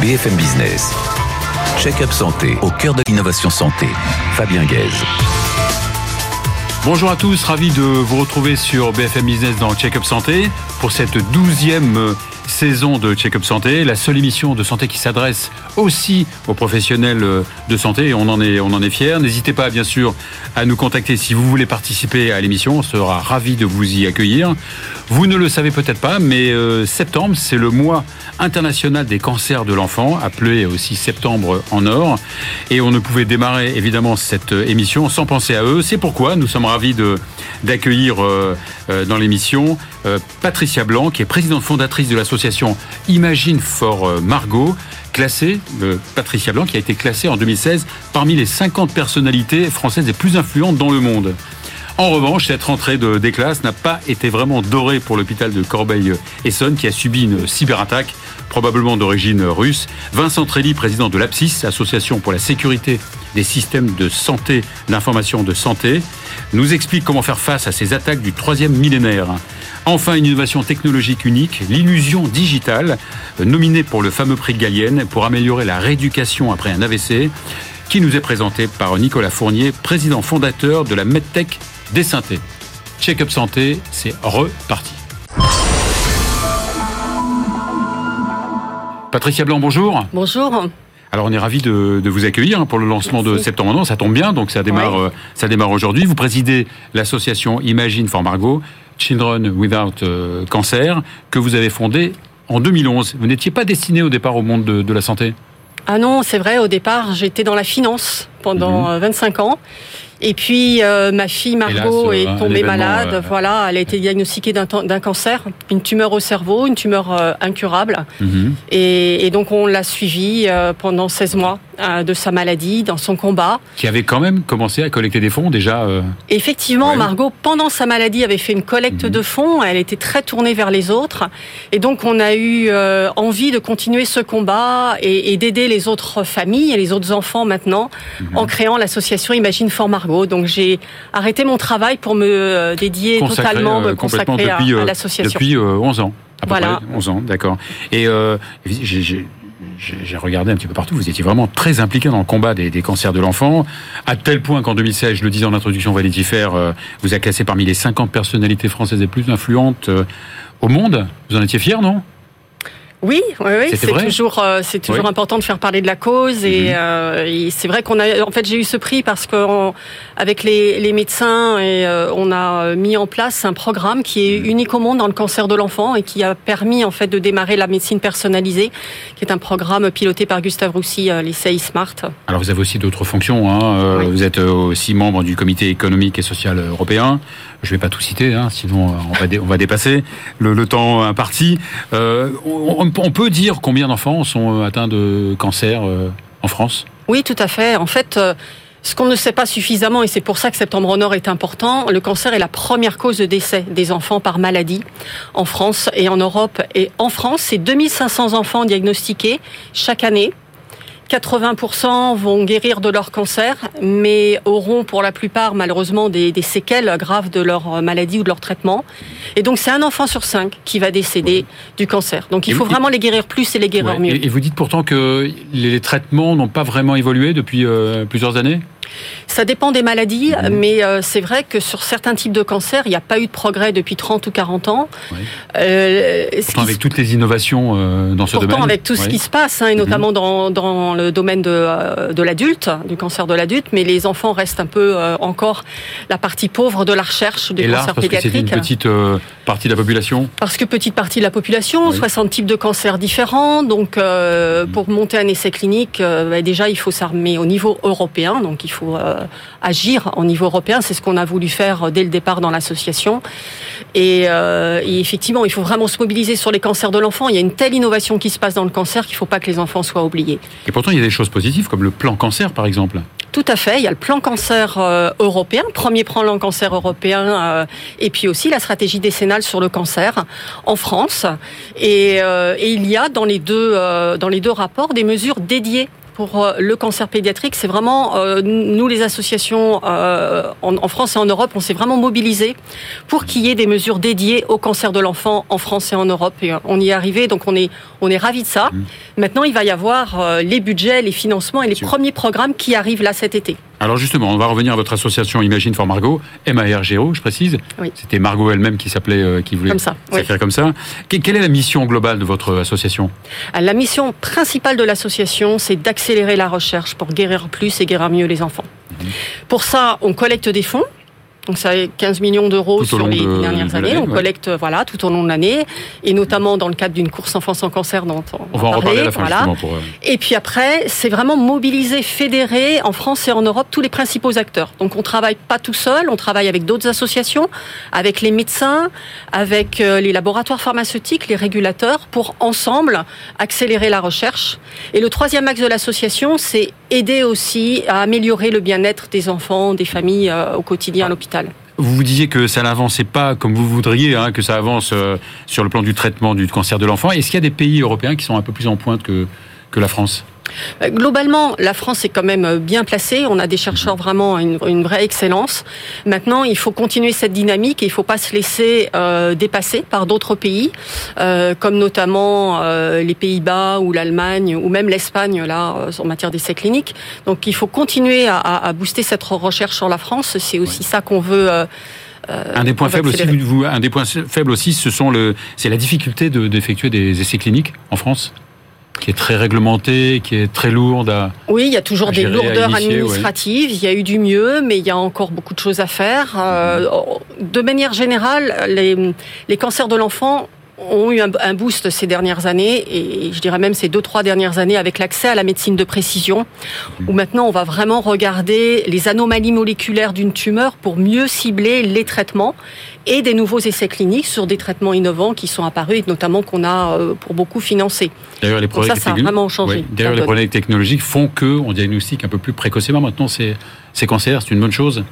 BFM Business. Check-up santé au cœur de l'innovation santé. Fabien Guèze. Bonjour à tous, ravi de vous retrouver sur BFM Business dans Check-up Santé pour cette douzième saison de Check-up Santé, la seule émission de santé qui s'adresse aussi aux professionnels de santé et on en est, on en est fiers. N'hésitez pas bien sûr à nous contacter si vous voulez participer à l'émission, on sera ravi de vous y accueillir. Vous ne le savez peut-être pas, mais euh, septembre, c'est le mois international des cancers de l'enfant, appelé aussi septembre en or. Et on ne pouvait démarrer évidemment cette émission sans penser à eux. C'est pourquoi nous sommes ravis d'accueillir euh, euh, dans l'émission Patricia Blanc, qui est présidente fondatrice de l'association Imagine for Margot classée, Patricia Blanc, qui a été classée en 2016 parmi les 50 personnalités françaises les plus influentes dans le monde. En revanche, cette rentrée de, des classes n'a pas été vraiment dorée pour l'hôpital de Corbeil-Essonne qui a subi une cyberattaque, probablement d'origine russe. Vincent Trelli, président de l'APSIS, Association pour la sécurité des systèmes de santé, d'information de santé, nous explique comment faire face à ces attaques du troisième millénaire. Enfin, une innovation technologique unique, l'illusion digitale, nominée pour le fameux prix Gallienne pour améliorer la rééducation après un AVC, qui nous est présentée par Nicolas Fournier, président fondateur de la MedTech des synthés. Check-up santé, c'est reparti. Patricia Blanc, bonjour. Bonjour. Alors on est ravi de, vous accueillir pour le lancement de Septembre non, ça tombe bien, donc ça démarre, euh, ça démarre aujourd'hui. Vous présidez l'association Imagine for Margot, Children Without euh, Cancer, que vous avez fondée en 2011. Vous n'étiez pas destiné au départ au monde de, la santé? Ah non, c'est vrai, au départ j'étais dans la finance pendant 25 mhm. euh, ans. Et puis euh, ma fille Margot est tombée malade. Voilà, elle a été diagnostiquée d'un cancer, une tumeur au cerveau, une tumeur euh, incurable. Mhm. et, et, donc on l'a suivie pendant 16 mois de sa maladie, dans son combat. Qui avait quand même commencé à collecter des fonds déjà. Effectivement, Margot, pendant sa maladie, avait fait une collecte mhm. de fonds. Elle était très tournée vers les autres. Et donc on a eu envie de continuer ce combat et, et d'aider les autres familles et les autres enfants maintenant mhm. en créant l'association Imagine for Margot. Donc j'ai arrêté mon travail pour me euh, dédier totalement, me consacrer à, euh, l'association. Depuis 11 euh, ans. À peu voilà. près 11 ans, d'accord. Et j'ai regardé un petit peu partout, vous étiez vraiment très impliqué dans le combat des, cancers de l'enfant, à tel point qu'en 2016, je le disais en introduction, Valérie Fer, vous a classé parmi les 50 personnalités françaises les plus influentes au monde. Vous en étiez fier, non? Oui, oui, oui. c'est toujours, euh, c'est toujours important de faire parler de la cause et, mhm. euh, et c'est vrai qu'on a, en fait, j'ai eu ce prix parce que avec les, les, médecins et euh, on a mis en place un programme qui est mhm. unique au monde dans le cancer de l'enfant et qui a permis en fait de démarrer la médecine personnalisée, qui est un programme piloté par Gustave Roussy, l'essai Smart. Alors vous avez aussi d'autres fonctions. Hein. Vous êtes aussi membre du Comité économique et social européen. Je ne vais pas tout citer, hein, sinon on va, on va dépasser le, temps imparti. Euh, on, peut dire combien d'enfants sont euh, atteints de cancer euh, en France? Oui, tout à fait. En fait, euh, ce qu'on ne sait pas suffisamment, et c'est pour ça que Septembre en Nord est important, le cancer est la première cause de décès des enfants par maladie en France et en Europe. Et en France, c'est 2500 enfants diagnostiqués chaque année 80% vont guérir de leur cancer, mais auront pour la plupart malheureusement des, séquelles graves de leur maladie ou de leur traitement. Et donc c'est un enfant sur cinq qui va décéder du cancer. Donc il faut vraiment les guérir plus et les guérir mieux. Et vous dites pourtant que les traitements n'ont pas vraiment évolué depuis euh, plusieurs années? Ça dépend des maladies, mhm. mais euh, c'est vrai que sur certains types de cancers, il n'y a pas eu de progrès depuis 30 ou 40 ans. Euh, pourtant, avec toutes les innovations euh, dans ce pourtant, domaine. avec tout ce qui se passe, hein, et mhm. notamment dans, dans, le domaine de, de l'adulte, du cancer de l'adulte, mais les enfants restent un peu encore la partie pauvre de la recherche des cancers parce pédiatriques. c'est une petite partie de la population Parce que petite partie de la population, 60 types de cancers différents, donc mhm. pour monter un essai clinique, bah, déjà il faut s'armer au niveau européen, donc il faut euh, agir au niveau européen. C'est ce qu'on a voulu faire dès le départ dans l'association. Euh, et, effectivement, il faut vraiment se mobiliser sur les cancers de l'enfant. Il y a une telle innovation qui se passe dans le cancer qu'il ne faut pas que les enfants soient oubliés. Et pourtant, il y a des choses positives comme le plan cancer, par exemple. Tout à fait. Il y a le plan cancer euh, européen, premier plan cancer européen, et puis aussi la stratégie décennale sur le cancer en France. Et, et il y a dans les deux dans les deux rapports des mesures dédiées pour euh, le cancer pédiatrique, c'est vraiment euh, nous les associations euh, en, France et en Europe, on s'est vraiment mobilisés pour qu'il y ait des mesures dédiées au cancer de l'enfant en France et en Europe. Et on y est arrivé, donc on est on est ravis de ça. Mmh. Maintenant, il va y avoir les budgets, les financements et les premiers programmes qui arrivent là cet été. Alors justement, on va revenir à votre association Imagine for Margot, MARGO, je précise. Oui. C'était Margot elle-même qui s'appelait, qui voulait s'écrire comme ça. Quelle est la mission globale de votre association? La mission principale de l'association, c'est d'accélérer accélérer la recherche pour guérir plus et guérir mieux les enfants. Pour ça, on collecte des fonds. Donc ça 15 millions d'euros sur les dernières années. On collecte voilà tout au long de l'année et notamment dans le cadre d'une course enfants sans cancer dont on, on va en reparler à la fin voilà. pour... Euh, et puis après, c'est vraiment mobiliser, fédérer en France et en Europe tous les principaux acteurs. Donc on travaille pas tout seul, on travaille avec d'autres associations, avec les médecins, avec euh, les laboratoires pharmaceutiques, les régulateurs pour ensemble accélérer la recherche. Et le troisième axe de l'association, c'est aider aussi à améliorer le bien-être des enfants, des familles euh, au quotidien à l'hôpital. Vous vous disiez que ça n'avançait pas comme vous voudriez, hein, que ça avance euh, sur le plan du traitement du cancer de l'enfant. Est-ce qu'il y a des pays européens qui sont un peu plus en pointe que, la France? Globalement, la France est quand même euh, bien placée. On a des chercheurs vraiment une, une vraie excellence. Maintenant, il faut continuer cette dynamique et il ne faut pas se laisser euh, dépasser par d'autres pays, euh, comme notamment euh, les Pays-Bas ou l'Allemagne ou même l'Espagne là en matière d'essais cliniques. Donc, il faut continuer à, à, booster cette recherche sur la France. C'est aussi ça qu'on veut. un des points faibles aussi, vous, un des points faibles aussi, ce sont le, c'est la difficulté d'effectuer des essais cliniques en France? Qui est très réglementée, qui est très lourde à. Oui, il y a toujours des lourdeurs administratives. Il y a eu du mieux, mais il y a encore beaucoup de choses à faire. Euh, de manière générale, les, les cancers de l'enfant ont eu un, boost ces dernières années, et je dirais même ces deux, trois dernières années, avec l'accès à la médecine de précision, où maintenant on va vraiment regarder les anomalies moléculaires d'une tumeur pour mieux cibler les traitements et des nouveaux essais cliniques sur des traitements innovants qui sont apparus et notamment qu'on a euh, pour beaucoup financé. D'ailleurs, les progrès, ça, ça a vraiment changé. D'ailleurs, les progrès technologiques font qu'on diagnostique un peu plus précocement maintenant ces, ces cancers. C'est une bonne chose?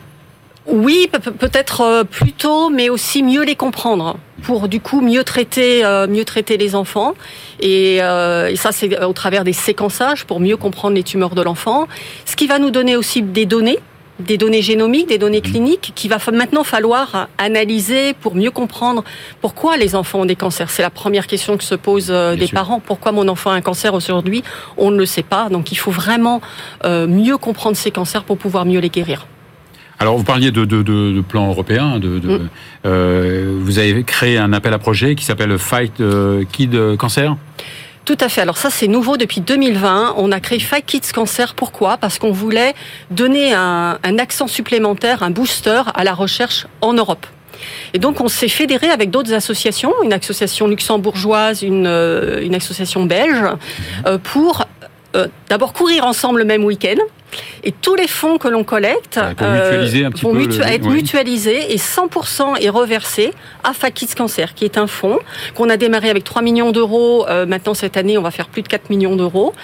Oui, peut-être euh, plus tôt, mais aussi mieux les comprendre pour du coup mieux traiter, euh, mieux traiter les enfants. Et, euh, et ça, c'est au travers des séquençages pour mieux comprendre les tumeurs de l'enfant. Ce qui va nous donner aussi des données des données génomiques, des données cliniques, qui va maintenant falloir analyser pour mieux comprendre pourquoi les enfants ont des cancers. C'est la première question que se posent des parents. Pourquoi mon enfant a un cancer aujourd'hui? On ne le sait pas. Donc il faut vraiment mieux comprendre ces cancers pour pouvoir mieux les guérir. Alors, vous parliez de, de, de, de plan européen. De, mm. euh, vous avez créé un appel à projet qui s'appelle Fight euh, Kid Cancer? Tout à fait. Alors ça, c'est nouveau depuis 2020. On a créé Fight Kids Cancer. Pourquoi? Parce qu'on voulait donner un, un accent supplémentaire, un booster à la recherche en Europe. Et donc, on s'est fédéré avec d'autres associations, une association luxembourgeoise, une, euh, une association belge, euh, pour euh, d'abord courir ensemble le même week-end. Et tous les fonds que l'on collecte euh, vont être mutualisés et 100% est reversé à Fakis Cancer, qui est un fonds qu'on a démarré avec 3 millions d'euros. Euh, maintenant, cette année, on va faire plus de 4 millions d'euros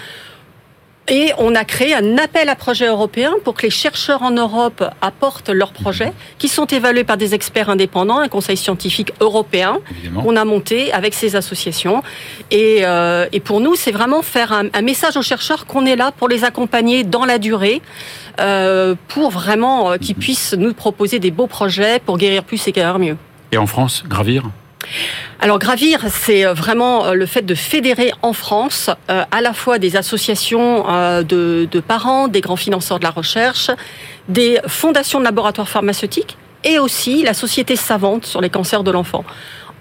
et on a créé un appel à projets européens pour que les chercheurs en Europe apportent leurs projets, qui sont évalués par des experts indépendants, un conseil scientifique européen qu'on a monté avec ces associations. Et, euh, et pour nous, c'est vraiment faire un, un, message aux chercheurs qu'on est là pour les accompagner dans la durée, euh, pour vraiment euh, qu'ils puissent nous proposer des beaux projets pour guérir plus et guérir mieux. Et en France, gravir? Alors Gravir, c'est euh, vraiment euh, le fait de fédérer en France euh, à la fois des associations de, de, parents, des grands financeurs de la recherche, des fondations de laboratoires pharmaceutiques et aussi la société savante sur les cancers de l'enfant.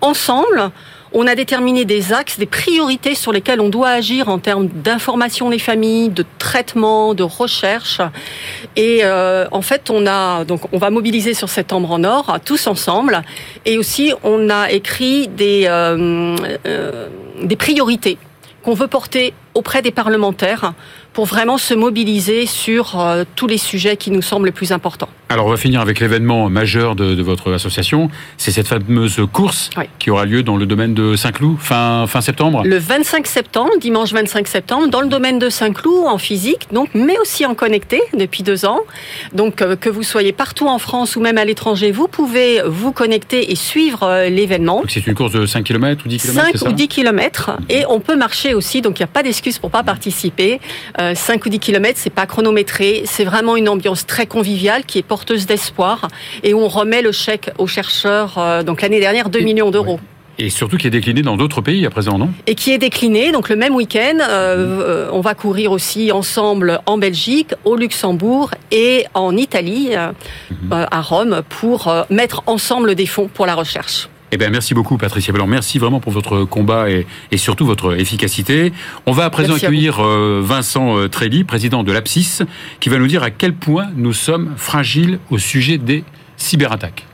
Ensemble, on a déterminé des axes, des priorités sur lesquelles on doit agir en termes d'information des familles, de traitement, de recherche. Et euh, en fait, on a donc on va mobiliser sur Septembre en Or tous ensemble. Et aussi, on a écrit des euh, euh, des priorités qu'on veut porter auprès des parlementaires pour vraiment se mobiliser sur euh, tous les sujets qui nous semblent les plus importants. Alors on va finir avec l'événement majeur de, de, votre association, c'est cette fameuse course oui. qui aura lieu dans le domaine de Saint-Cloud fin, fin septembre. Le 25 septembre, dimanche 25 septembre, dans le domaine de Saint-Cloud en physique, donc mais aussi en connecté depuis deux ans. Donc euh, que vous soyez partout en France ou même à l'étranger, vous pouvez vous connecter et suivre euh, l'événement. C'est une course de 5 km ou 10 km 5 ou 10 km et on peut marcher aussi, donc il n'y a pas d'excuse excuse pour pas participer. 5 ou 10 kilomètres, c'est pas chronométré. C'est vraiment une ambiance très conviviale qui est porteuse d'espoir et où on remet le chèque aux chercheurs. donc l'année dernière, 2 millions d'euros. Et surtout qui est décliné dans d'autres pays à présent, non? Et qui est décliné, donc le même week-end, euh, on va courir aussi ensemble en Belgique, au Luxembourg et en Italie, euh, mhm. à Rome, pour euh, mettre ensemble des fonds pour la recherche. Eh bien, merci beaucoup, Patricia Blanc. Merci vraiment pour votre combat et, surtout votre efficacité. On va à présent accueillir Vincent Trelli, président de l'APSIS, qui va nous dire à quel point nous sommes fragiles au sujet des cyberattaques.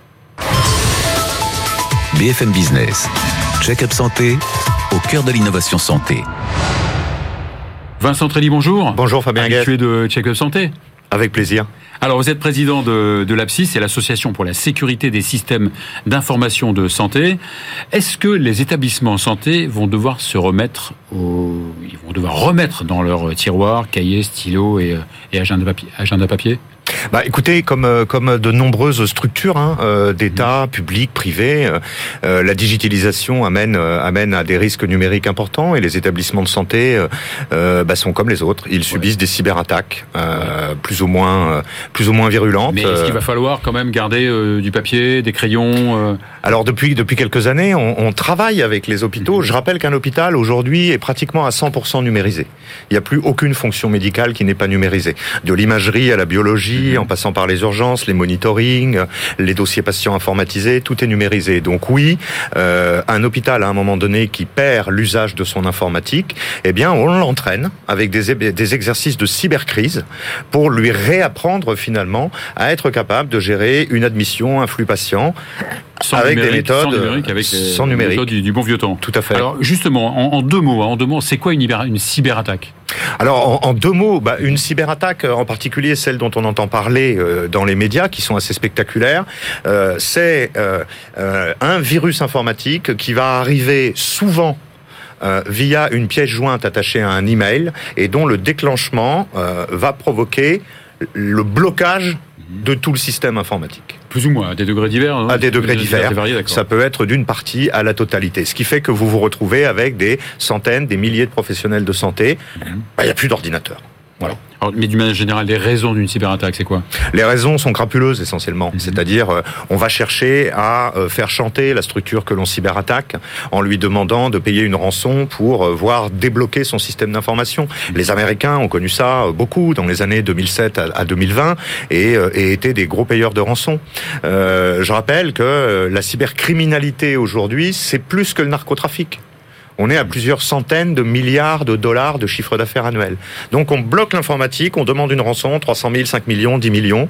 BFM Business. Check-up santé au cœur de l'innovation santé. Vincent Trelli, bonjour. Bonjour Fabien Habitué de Check-up santé. Avec plaisir. Alors, vous êtes président de, de c'est l'Association pour la sécurité des systèmes d'information de santé. Est-ce que les établissements santé vont devoir se remettre au... ils vont devoir remettre dans leur tiroir cahiers, stylos et, et agenda papier, papier? Bah, écoutez, comme euh, comme de nombreuses structures hein, euh, d'État, mmh. publics, privés, euh, la digitalisation amène amène à des risques numériques importants et les établissements de santé bah, sont comme les autres. Ils subissent des cyberattaques, plus ou moins plus ou moins virulentes. Mais est-ce qu'il va falloir quand même garder du papier, des crayons Alors depuis depuis quelques années, on, on travaille avec les hôpitaux. Mmh. Je rappelle qu'un hôpital aujourd'hui est pratiquement à 100% numérisé. Il n'y a plus aucune fonction médicale qui n'est pas numérisée. De l'imagerie à la biologie en passant par les urgences, les monitorings, les dossiers patients informatisés, tout est numérisé. Donc oui, euh, un hôpital à un moment donné qui perd l'usage de son informatique, eh bien on l'entraîne avec des, des exercices de cybercrise pour lui réapprendre finalement à être capable de gérer une admission, un flux patient avec des méthodes sans numérique, avec sans numérique. Du, bon vieux temps. Tout à fait. Alors justement, en, deux mots, hein, en deux mots, c'est quoi une, une cyberattaque? Alors, en, deux mots, bah, une cyberattaque, en particulier celle dont on entend parler euh, dans les médias, qui sont assez spectaculaires, euh, c'est euh, un virus informatique qui va arriver souvent via une pièce jointe attachée à un email et dont le déclenchement va provoquer le blocage de tout le système informatique. Plus ou moins, à des degrés divers À des degrés divers. ça peut être d'une partie à la totalité. Ce qui fait que vous vous retrouvez avec des centaines, des milliers de professionnels de santé. Mhm. Bah, il n'y a plus d'ordinateur. Voilà. mais d'une manière générale, les raisons d'une cyberattaque, c'est quoi? Les raisons sont crapuleuses essentiellement. Mhm. C'est-à-dire, euh, on va chercher à euh, faire chanter la structure que l'on cyberattaque en lui demandant de payer une rançon pour euh, voir débloquer son système d'information. Les Américains ont connu ça beaucoup dans les années 2007 à 2020 et, et étaient des gros payeurs de rançon. je rappelle que la cybercriminalité aujourd'hui, c'est plus que le narcotrafic on est à plusieurs centaines de milliards de dollars de chiffre d'affaires annuel. Donc on bloque l'informatique, on demande une rançon, 300 000, 5 millions, 10 millions.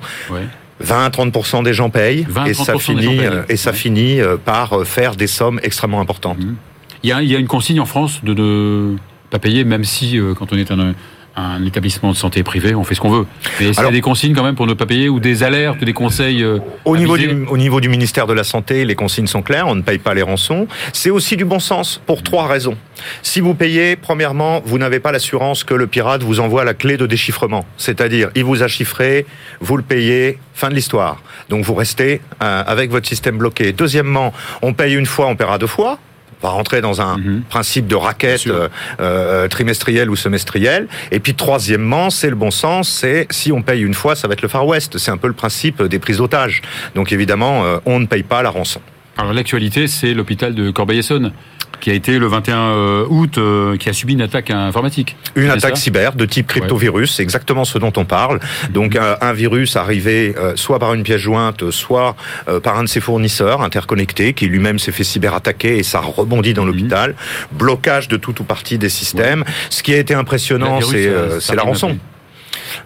20-30% des gens payent et ça finit euh, et ça finit euh, par euh, faire des sommes extrêmement importantes. Mmh. Il, y a, il y a une consigne en France de ne pas payer, même si quand on est un un établissement de santé privé, on fait ce qu'on veut. Mais est-ce qu'il y a des consignes quand même pour ne pas payer ou des alertes, des conseils euh, au niveau, du, au niveau du ministère de la Santé, les consignes sont claires, on ne paye pas les rançons. C'est aussi du bon sens pour trois raisons. Si vous payez, premièrement, vous n'avez pas l'assurance que le pirate vous envoie la clé de déchiffrement. C'est-à-dire, il vous a chiffré, vous le payez, fin de l'histoire. Donc vous restez euh, avec votre système bloqué. Deuxièmement, on paye une fois, on paiera deux fois va rentrer dans un mhm. principe de raquette euh, euh, trimestrielle ou semestrielle. Et puis troisièmement, c'est le bon sens, c'est si on paye une fois, ça va être le Far West. C'est un peu le principe des prises d'otages. Donc évidemment, euh, on ne paye pas la rançon. Alors l'actualité, c'est l'hôpital de Corbeil-Essonne qui a été le 21 euh, août, euh, qui a subi une attaque informatique. Une attaque cyber de type cryptovirus, c'est exactement ce dont on parle. Donc un, virus arrivé euh, soit par une pièce jointe, soit par un de ses fournisseurs interconnectés, qui lui-même s'est fait cyberattaquer et ça rebondit dans mhm. l'hôpital. Blocage de tout ou partie des systèmes. Ce qui a été impressionnant, c'est la rançon.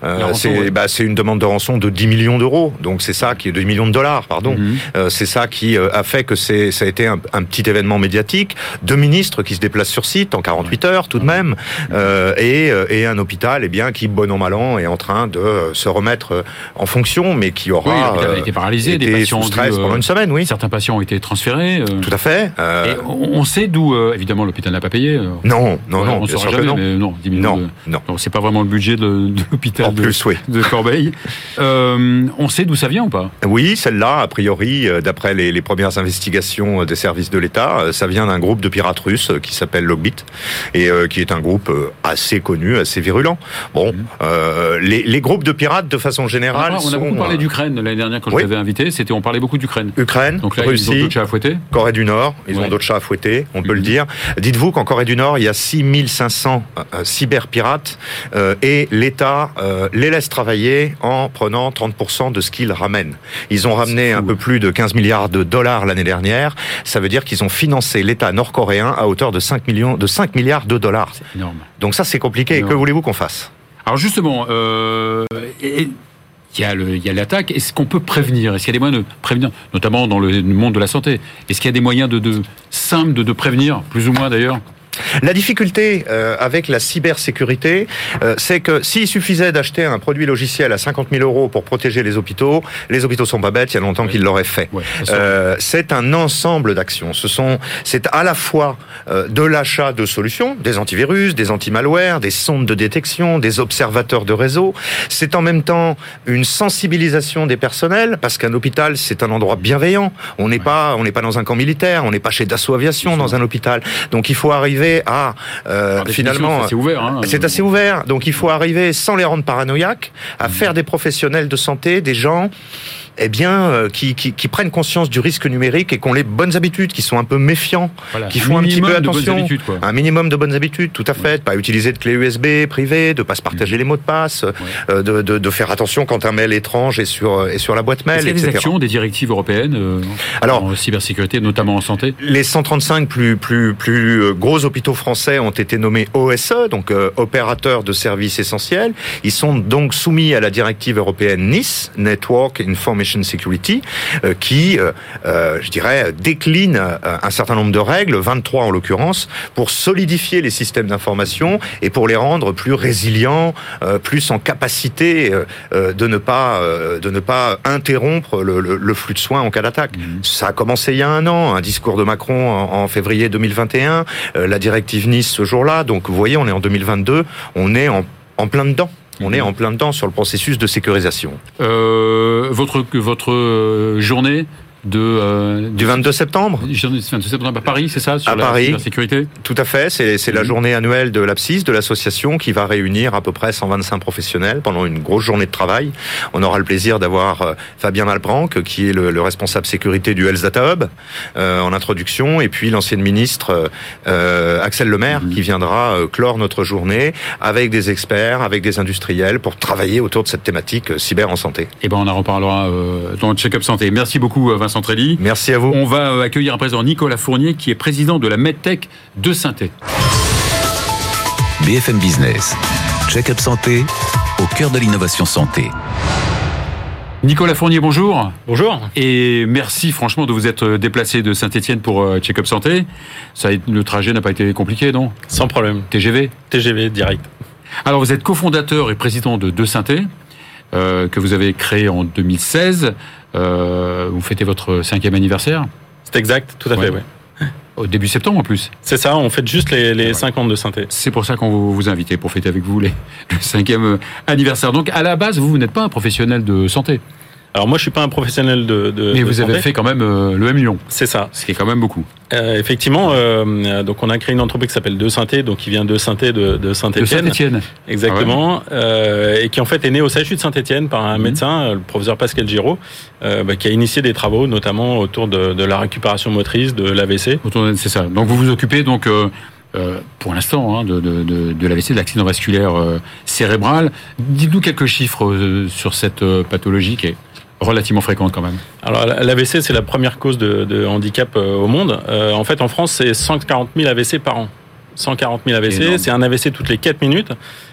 Euh, c'est bah, c'est une demande de rançon de 10 millions d'euros. Donc c'est ça qui est 2 millions de dollars, pardon. Mhm. Euh, c'est ça qui euh, a fait que c'est ça a été un, un, petit événement médiatique. Deux ministres qui se déplacent sur site en 48 heures tout de même, euh, et, et un hôpital, eh bien, qui bon an mal an est en train de se remettre en fonction, mais qui aura oui, a été paralysé, des patients sous stress pendant une semaine, oui. Certains patients ont été transférés. Tout à fait. Et on sait d'où, évidemment, l'hôpital n'a pas payé. Non, non, non, on jamais, non. mais non, 10 millions. Non, non. c'est pas vraiment le budget de, de l'hôpital de, plus, oui. de Corbeil. Euh, on sait d'où ça vient ou pas? Oui, celle-là, a priori, euh, d'après les, les, premières investigations euh, des services de l'État, ça vient d'un groupe de pirates russes qui s'appelle Logbit et euh, qui est un groupe assez connu, assez virulent. Bon, mmh. euh, les, les, groupes de pirates, de façon générale, on a sont, beaucoup parlé d'Ukraine l'année dernière quand oui. je t'avais invité. C'était, on parlait beaucoup d'Ukraine. Ukraine, Donc là, Russie, ils ont d'autres chats à fouetter. Corée du Nord, ils ouais. ont d'autres chats à fouetter, on peut le dire. Dites-vous qu'en Corée du Nord, il y a 6500 euh, cyberpirates et l'État euh, les laisse travailler en prenant 30% de ce qu'ils ramènent. Ils ont ramené un peu plus de 15 milliards de dollars l'année dernière. Ça veut dire qu'ils ont financé l'État nord-coréen à hauteur de 5 millions, de 5 milliards de dollars. Énorme. Donc ça, c'est compliqué. Que voulez-vous qu'on fasse? Alors justement, euh, et, il y a le, il y a l'attaque. Est-ce qu'on peut prévenir? Est-ce qu'il y a des moyens de prévenir, notamment dans le monde de la santé? Est-ce qu'il y a des moyens de, de simples de, de prévenir, plus ou moins d'ailleurs? La difficulté euh, avec la cybersécurité, euh, c'est que s'il suffisait d'acheter un produit logiciel à 50 000 euros pour protéger les hôpitaux, les hôpitaux sont pas bêtes, il y a longtemps oui. qu'ils l'auraient fait. Euh, c'est un ensemble d'actions. Ce sont, c'est à la fois euh, de l'achat de solutions, des antivirus, des anti-malware, des sondes de détection, des observateurs de réseau. C'est en même temps une sensibilisation des personnels, parce qu'un hôpital c'est un endroit bienveillant. On n'est pas, on n'est pas dans un camp militaire, on n'est pas chez Dassault Aviation dans un hôpital. Donc il faut arriver à euh, finalement c'est assez ouvert. Hein, c'est assez ouvert. Donc il faut arriver sans les rendre paranoïaques à faire des professionnels de santé, des gens eh bien, euh, qui, qui, qui, prennent conscience du risque numérique et qui ont les bonnes habitudes, qui sont un peu méfiants, voilà. qui font un, un petit peu attention. quoi. Un minimum de bonnes habitudes, tout à fait. Ouais. Pas utiliser de clé USB privée, de pas se partager les mots de passe, ouais. euh, de, de, de, faire attention quand un mail étrange est sur, est sur la boîte mail, Est-ce qu'il y a des actions, des directives européennes euh, Alors, en cybersécurité, notamment en santé? Les 135 plus, plus, plus gros hôpitaux français ont été nommés OSE, donc euh, opérateurs de services essentiels. Ils sont donc soumis à la directive européenne NIS, Network Information Security, euh, qui, euh, je dirais, décline un certain nombre de règles, 23 en l'occurrence, pour solidifier les systèmes d'information et pour les rendre plus résilients, euh, plus en capacité de ne pas de ne pas interrompre le, le, le flux de soins en cas d'attaque. Mmh. Ça a commencé il y a un an, un discours de Macron en, en février 2021, la directive Nice ce jour-là. Donc vous voyez, on est en 2022, on est en, en plein dedans. On est en plein dedans sur le processus de sécurisation. Euh, votre votre journée de euh, du 22 septembre. Du 22 septembre à Paris, c'est ça, sur à la Paris, sécurité. Tout à fait. C'est mmh. la journée annuelle de l'APSIS, de l'association, qui va réunir à peu près 125 professionnels pendant une grosse journée de travail. On aura le plaisir d'avoir euh, Fabien Malbranc, qui est le, le, responsable sécurité du Health Data Hub, euh, en introduction, et puis l'ancienne ministre euh, Axel Lemaire, mmh. qui viendra clore notre journée avec des experts, avec des industriels, pour travailler autour de cette thématique cyber en santé. Et ben on en reparlera dans le check-up santé. Merci beaucoup, Vincent. Merci à vous. On va accueillir à présent Nicolas Fournier, qui est président de la MedTech de Synthé. BFM Business, check-up santé, au cœur de l'innovation santé. Nicolas Fournier, bonjour. Bonjour. Et merci franchement de vous être déplacé de Saint-Etienne pour euh, Check-up Santé. Ça, le trajet n'a pas été compliqué, non? Sans problème. TGV TGV, direct. Alors vous êtes cofondateur et président de De Synthé, euh, que vous avez créé en 2016. Euh, vous fêtez votre cinquième anniversaire C'est exact, tout à ouais. fait, oui. Au début septembre en plus. C'est ça, on fête juste les, les ouais. 50 de synthé. C'est pour ça qu'on vous, vous invite pour fêter avec vous les, le cinquième anniversaire. Donc à la base, vous, vous n'êtes pas un professionnel de santé. Alors moi, je suis pas un professionnel de. de Mais vous avez fait quand même euh, le M Lyon. C'est ça. Ce qui est quand même beaucoup. Euh, effectivement, euh, donc on a créé une entreprise qui s'appelle De Synthé, donc qui vient de Synthé de, de Saint-Étienne. De Saint-Étienne. Exactement. Ah ouais. et qui en fait est né au CHU de Saint-Étienne par un mmh. médecin, le professeur Pascal Giraud, bah, qui a initié des travaux, notamment autour de, de la récupération motrice, de l'AVC. C'est ça. Donc vous vous occupez donc. Euh, pour l'instant, hein, de, de, de, de l'AVC, de l'accident vasculaire euh, cérébral. Dites-nous quelques chiffres euh, sur cette pathologie qui est relativement fréquente quand même. Alors l'AVC, c'est la première cause de, de handicap euh, au monde. Euh, en fait, en France, c'est 140 000 AVC par an. 140 000 AVC, c'est un AVC toutes les 4 minutes.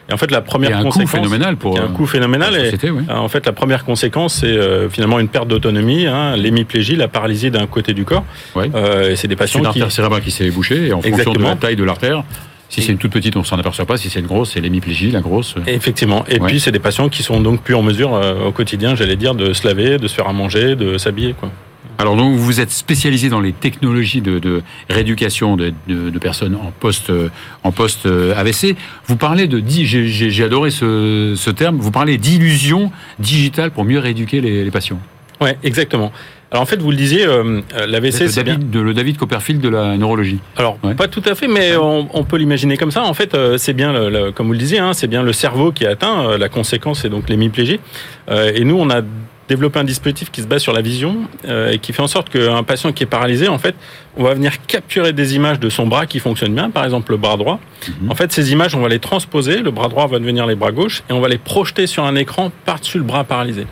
Et en fait, la première un conséquence, coût phénoménal pour un coût phénoménal. la société, et, oui. En fait, la première conséquence, c'est euh, finalement une perte d'autonomie, hein, l'hémiplégie, la paralysie d'un côté du corps. Oui. Euh, et c'est des patients une qui artère cérébrale qui s'est bouchée et en Exactement. fonction de la taille de l'artère. Si c'est une toute petite, on s'en aperçoit pas. Si c'est une grosse, c'est l'hémiplégie, la grosse. Effectivement. Et ouais. puis, c'est des patients qui sont donc plus en mesure euh, au quotidien, j'allais dire, de se laver, de se faire à manger, de s'habiller, quoi. Alors donc vous êtes spécialisé dans les technologies de, de rééducation de, de, de, personnes en poste en poste AVC. Vous parlez de j'ai adoré ce, ce, terme. Vous parlez d'illusion digitale pour mieux rééduquer les, les patients. Ouais, exactement. Alors en fait, vous le disiez, euh, l'AVC, c'est de, le David Copperfield de la neurologie. Alors pas tout à fait, mais on, on peut l'imaginer comme ça. En fait, euh, c'est bien, le, comme vous le disiez, hein, c'est bien le cerveau qui est atteint. Euh, la conséquence, c'est donc l'hémiplégie. Euh, et nous, on a développer un dispositif qui se base sur la vision euh, et qui fait en sorte qu'un patient qui est paralysé, en fait, on va venir capturer des images de son bras qui fonctionne bien, par exemple le bras droit. Mhm. En fait, ces images, on va les transposer, le bras droit va devenir les bras gauches et on va les projeter sur un écran par-dessus le bras paralysé.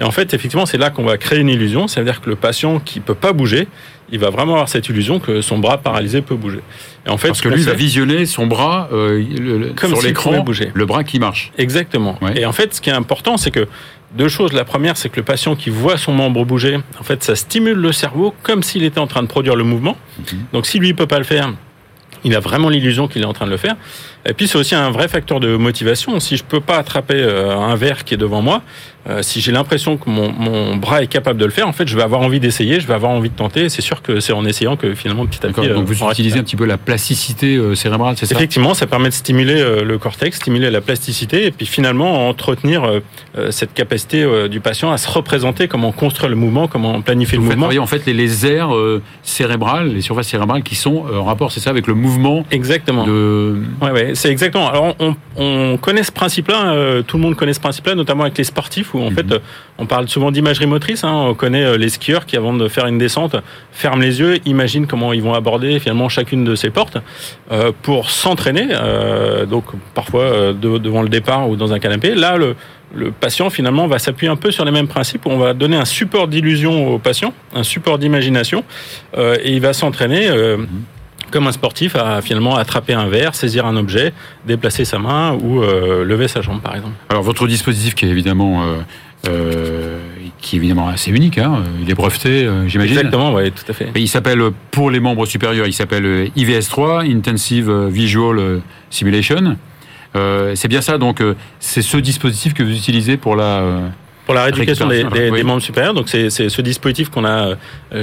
Et en fait, effectivement, c'est là qu'on va créer une illusion, c'est-à-dire que le patient qui peut pas bouger, il va vraiment avoir cette illusion que son bras paralysé peut bouger. Et en fait, Parce que lui va visionner son bras euh, le, Comme sur l'écran, le bras qui marche. Exactement. Ouais. Et en fait, ce qui est important, c'est que deux choses. La première, c'est que le patient qui voit son membre bouger, en fait, ça stimule le cerveau comme s'il était en train de produire le mouvement. Mhm. Donc, si lui ne peut pas le faire, il a vraiment l'illusion qu'il est en train de le faire. Et puis c'est aussi un vrai facteur de motivation. Si je peux pas attraper euh, un verre qui est devant moi, euh, si j'ai l'impression que mon, mon, bras est capable de le faire, en fait, je vais avoir envie d'essayer, je vais avoir envie de tenter. C'est sûr que c'est en essayant que finalement petit à petit. Donc vous euh, utilisez un petit peu la plasticité cérébrale, c'est ça? Effectivement, ça permet de stimuler le cortex, stimuler la plasticité, et puis finalement entretenir cette capacité du patient à se représenter comment construire le mouvement, comment planifier vous le mouvement. Vous en fait les, les aires cérébrales, les surfaces cérébrales qui sont en rapport, c'est ça, avec le mouvement. Exactement. De... Ouais, ouais c'est exactement. Alors, on, on, connaît ce principe-là, euh, tout le monde connaît ce principe-là, notamment avec les sportifs, où en mhm. fait, on parle souvent d'imagerie motrice. Hein, on connaît euh, les skieurs qui, avant de faire une descente, ferment les yeux, imaginent comment ils vont aborder finalement chacune de ces portes euh, pour s'entraîner. Euh, donc, parfois euh, de, devant le départ ou dans un canapé. Là, le, le patient finalement va s'appuyer un peu sur les mêmes principes. Où on va donner un support d'illusion au patient, un support d'imagination, et il va s'entraîner. Mhm comme un sportif à finalement attraper un verre, saisir un objet, déplacer sa main ou euh, lever sa jambe par exemple. Alors votre dispositif qui est évidemment euh, euh, qui est évidemment assez unique, hein, il est breveté, j'imagine. Exactement, oui, tout à fait. Et il s'appelle pour les membres supérieurs, il s'appelle IVS3, Intensive Visual Simulation. c'est bien ça, donc c'est ce dispositif que vous utilisez pour la pour la rééducation des, des, des, membres supérieurs. Donc c'est ce dispositif qu'on a, euh,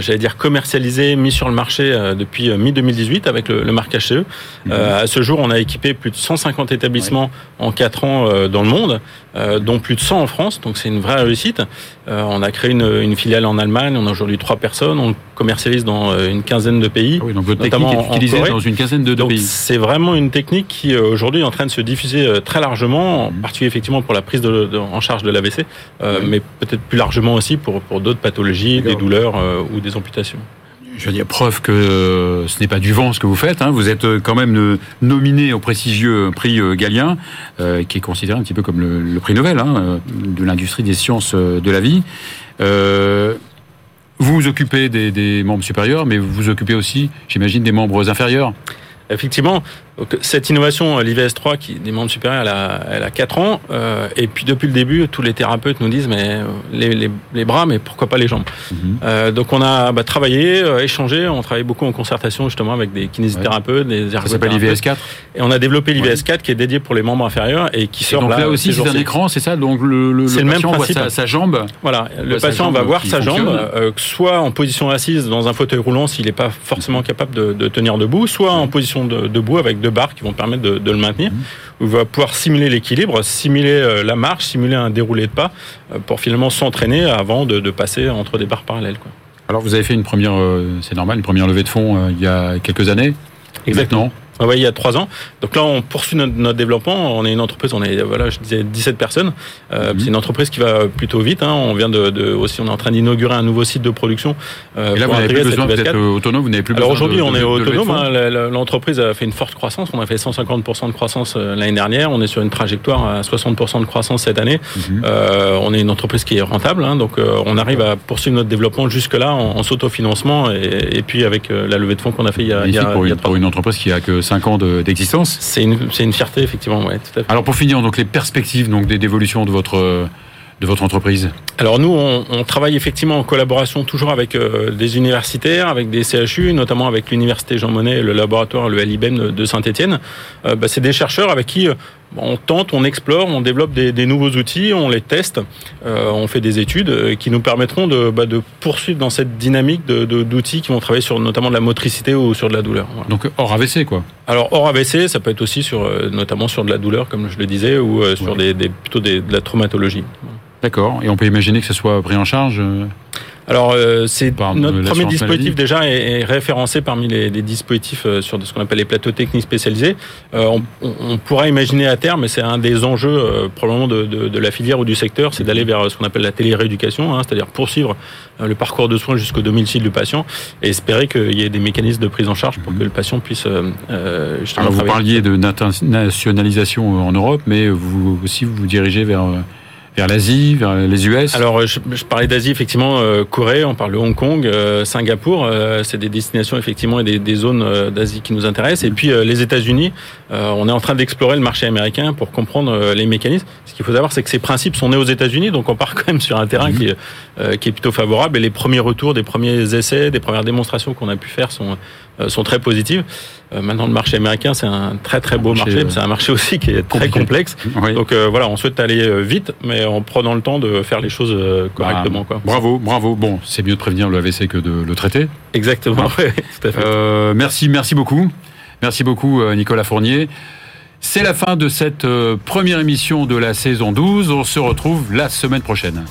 j'allais dire, commercialisé, mis sur le marché euh, depuis euh, mi-2018 avec le, le marquage CE. Mhm. à ce jour, on a équipé plus de 150 établissements en 4 ans dans le monde, dont plus de 100 en France. Donc c'est une vraie réussite. on a créé une, une, filiale en Allemagne. On a aujourd'hui trois personnes. On commercialise dans une quinzaine de pays. Ah oui, donc votre notamment technique est utilisée dans une quinzaine de, donc, pays. C'est vraiment une technique qui aujourd'hui est en train de se diffuser très largement, en mhm. particulier effectivement pour la prise de, de, en charge de l'AVC. Euh, mais peut-être plus largement aussi pour, pour d'autres pathologies, des douleurs euh, ou des amputations. Je veux dire, preuve que euh, ce n'est pas du vent ce que vous faites. Hein. Vous êtes quand même nominé au prestigieux prix Galien, qui est considéré un petit peu comme le, prix Nobel hein, de l'industrie des sciences de la vie. vous vous occupez des, des membres supérieurs, mais vous vous occupez aussi, j'imagine, des membres inférieurs. Effectivement, donc, cette innovation, euh, l'IVS3, qui des membres supérieurs, elle a, elle a 4 ans. Euh, et puis depuis le début, tous les thérapeutes nous disent mais euh, les, les, les bras, mais pourquoi pas les jambes? Mm -hmm. euh, Donc on a bah, travaillé, euh, échangé. On travaille beaucoup en concertation justement avec des kinésithérapeutes, ouais. des. Ça s'appelle l'IVS4. Et on a développé l'IVS4 ouais. qui est dédié pour les membres inférieurs et qui sort et donc là, là aussi c'est un écran, c'est ça? Donc le, le, le, le patient voit sa, sa, jambe? Voilà, le patient va voir sa jambe, soit en position assise dans un fauteuil roulant s'il n'est pas forcément capable de, de, tenir debout, soit en position de, debout avec deux barres qui vont permettre de le maintenir, où il va pouvoir simuler l'équilibre, simuler euh, la marche, simuler un déroulé de pas, euh, pour finalement s'entraîner avant de, de, passer entre des barres parallèles. Quoi. Alors vous avez fait une première, euh, c'est normal, une première levée de fonds il y a quelques années. Exactement. Maintenant, ah ouais, il y a trois ans. Donc là, on poursuit notre, notre, développement. On est une entreprise, on est, voilà, je disais 17 personnes. Euh, mmh. C'est une entreprise qui va plutôt vite. Hein. On vient de, de, aussi, on est en train d'inaugurer un nouveau site de production. Euh, Et là, vous n'avez plus besoin d'être autonome, vous n'avez plus Alors aujourd'hui, on est autonome. Hein. L'entreprise a fait une forte croissance. On a fait 150% de croissance euh, l'année dernière. On est sur une trajectoire à 60% de croissance cette année. Mmh. Euh, on est une entreprise qui est rentable. Hein. Donc euh, on arrive à poursuivre notre développement jusque-là en, en s'autofinancement et, et, puis avec la levée de fonds qu'on a fait il y a, il y a, pour, il y a pour une entreprise qui a que 5 ans d'existence c'est une, une fierté, effectivement. Ouais, tout à fait. Alors pour finir, donc les perspectives donc, d'évolution de votre, de votre entreprise Alors nous, on, on, travaille effectivement en collaboration toujours avec euh, des universitaires, avec des CHU, notamment avec l'université Jean Monnet, le laboratoire, le LIBM de Saint-Etienne. Euh, bah, c'est des chercheurs avec qui on tente, on explore, on développe des, des nouveaux outils, on les teste, euh, on fait des études euh, qui nous permettront de, bah, de poursuivre dans cette dynamique d'outils de, qui vont travailler sur notamment de la motricité ou sur de la douleur. Voilà. Donc hors AVC, quoi. Alors hors AVC, ça peut être aussi sur, euh, notamment sur de la douleur, comme je le disais, ou euh, sur Ouais. des, des, plutôt des, de la traumatologie. D'accord. Et on peut imaginer que ce soit pris en charge. Alors, euh, c'est notre premier dispositif maladie. déjà est, est référencé parmi les, les dispositifs euh, sur ce qu'on appelle les plateaux techniques spécialisés. Euh, on, on- pourra imaginer à terme, et c'est un des enjeux euh, probablement de, de- de la filière ou du secteur, c'est d'aller vers ce qu'on appelle la télérééducation, hein, c'est-à-dire poursuivre euh, le parcours de soins jusqu'au domicile du patient et espérer qu'il y ait des mécanismes de prise en charge pour que le patient puisse Alors vous parliez de nationalisation en Europe, mais vous aussi vous vous dirigez vers euh, vers l'Asie, vers les US. Alors, je, je parlais d'Asie, effectivement, euh, Corée, on parle de Hong Kong, euh, Singapour, euh, c'est des destinations, effectivement, et des, des zones euh, d'Asie qui nous intéressent. Et puis, euh, les États-Unis, euh, on est en train d'explorer le marché américain pour comprendre euh, les mécanismes. Ce qu'il faut savoir, c'est que ces principes sont nés aux États-Unis, donc on part quand même sur un terrain qui, euh, qui est plutôt favorable. Et les premiers retours, des premiers essais, des premières démonstrations qu'on a pu faire sont, euh, sont très positives. Euh, maintenant, le marché américain, c'est un très très beau Marché, marché, euh, mais c'est un marché aussi qui est très complexe. Oui. Donc euh, voilà, on souhaite aller vite, mais en prenant le temps de faire les choses euh, correctement. Quoi. Bah, bravo, bravo. Bon, c'est mieux de prévenir le AVC que de le traiter. Exactement, ouais, tout à fait. Euh, merci, merci beaucoup. Merci beaucoup, Nicolas Fournier. C'est la fin de cette première émission de la saison 12. On se retrouve la semaine prochaine.